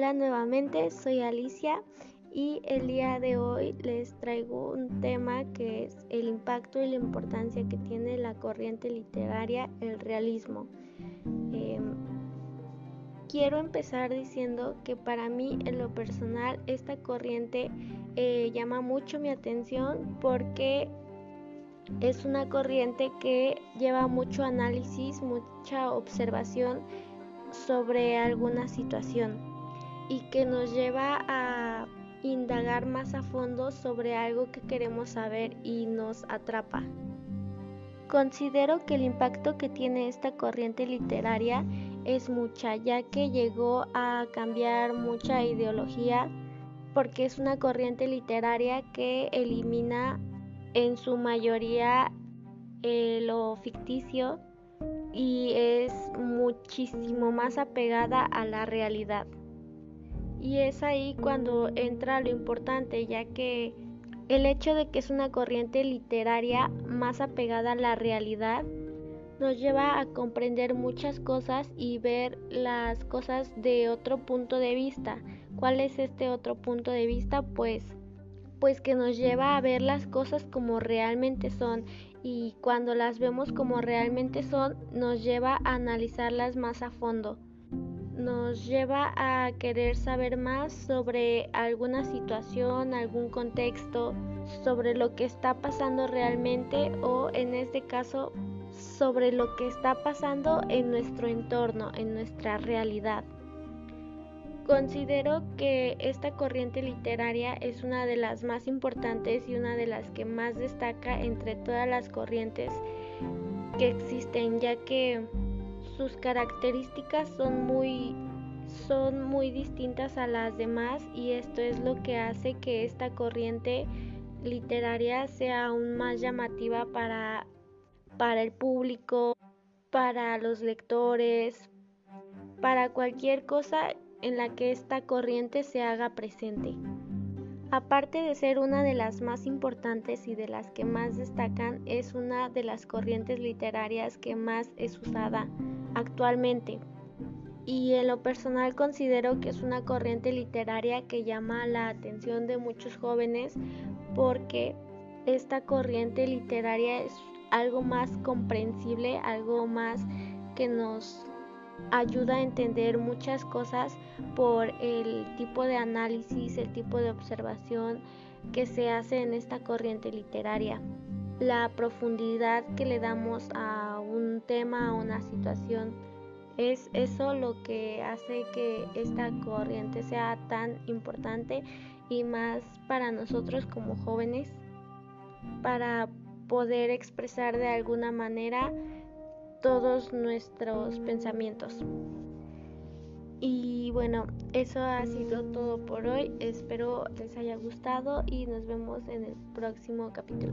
Hola nuevamente, soy Alicia y el día de hoy les traigo un tema que es el impacto y la importancia que tiene la corriente literaria, el realismo. Em, quiero empezar diciendo que para mí en lo personal esta corriente eh, llama mucho mi atención porque es una corriente que lleva mucho análisis, mucha observación sobre alguna situación y que nos lleva a indagar más a fondo sobre algo que queremos saber y nos atrapa. Considero que el impacto que tiene esta corriente literaria es mucha, ya que llegó a cambiar mucha ideología porque es una corriente literaria que elimina en su mayoría eh, lo ficticio y es muchísimo más apegada a la realidad. Y es ahí cuando entra lo importante, ya que el hecho de que es una corriente literaria más apegada a la realidad nos lleva a comprender muchas cosas y ver las cosas de otro punto de vista. ¿Cuál es este otro punto de vista? Pues pues que nos lleva a ver las cosas como realmente son y cuando las vemos como realmente son nos lleva a analizarlas más a fondo nos lleva a querer saber más sobre alguna situación, algún contexto, sobre lo que está pasando realmente o en este caso sobre lo que está pasando en nuestro entorno, en nuestra realidad. Considero que esta corriente literaria es una de las más importantes y una de las que más destaca entre todas las corrientes que existen, ya que sus características son muy son muy distintas a las demás y esto es lo que hace que esta corriente literaria sea aún más llamativa para, para el público, para los lectores, para cualquier cosa en la que esta corriente se haga presente. Aparte de ser una de las más importantes y de las que más destacan, es una de las corrientes literarias que más es usada actualmente. Y en lo personal considero que es una corriente literaria que llama la atención de muchos jóvenes porque esta corriente literaria es algo más comprensible, algo más que nos ayuda a entender muchas cosas por el tipo de análisis, el tipo de observación que se hace en esta corriente literaria la profundidad que le damos a un tema, a una situación. Es eso lo que hace que esta corriente sea tan importante y más para nosotros como jóvenes, para poder expresar de alguna manera todos nuestros pensamientos. Y bueno, eso ha sido todo por hoy. Espero les haya gustado y nos vemos en el próximo capítulo.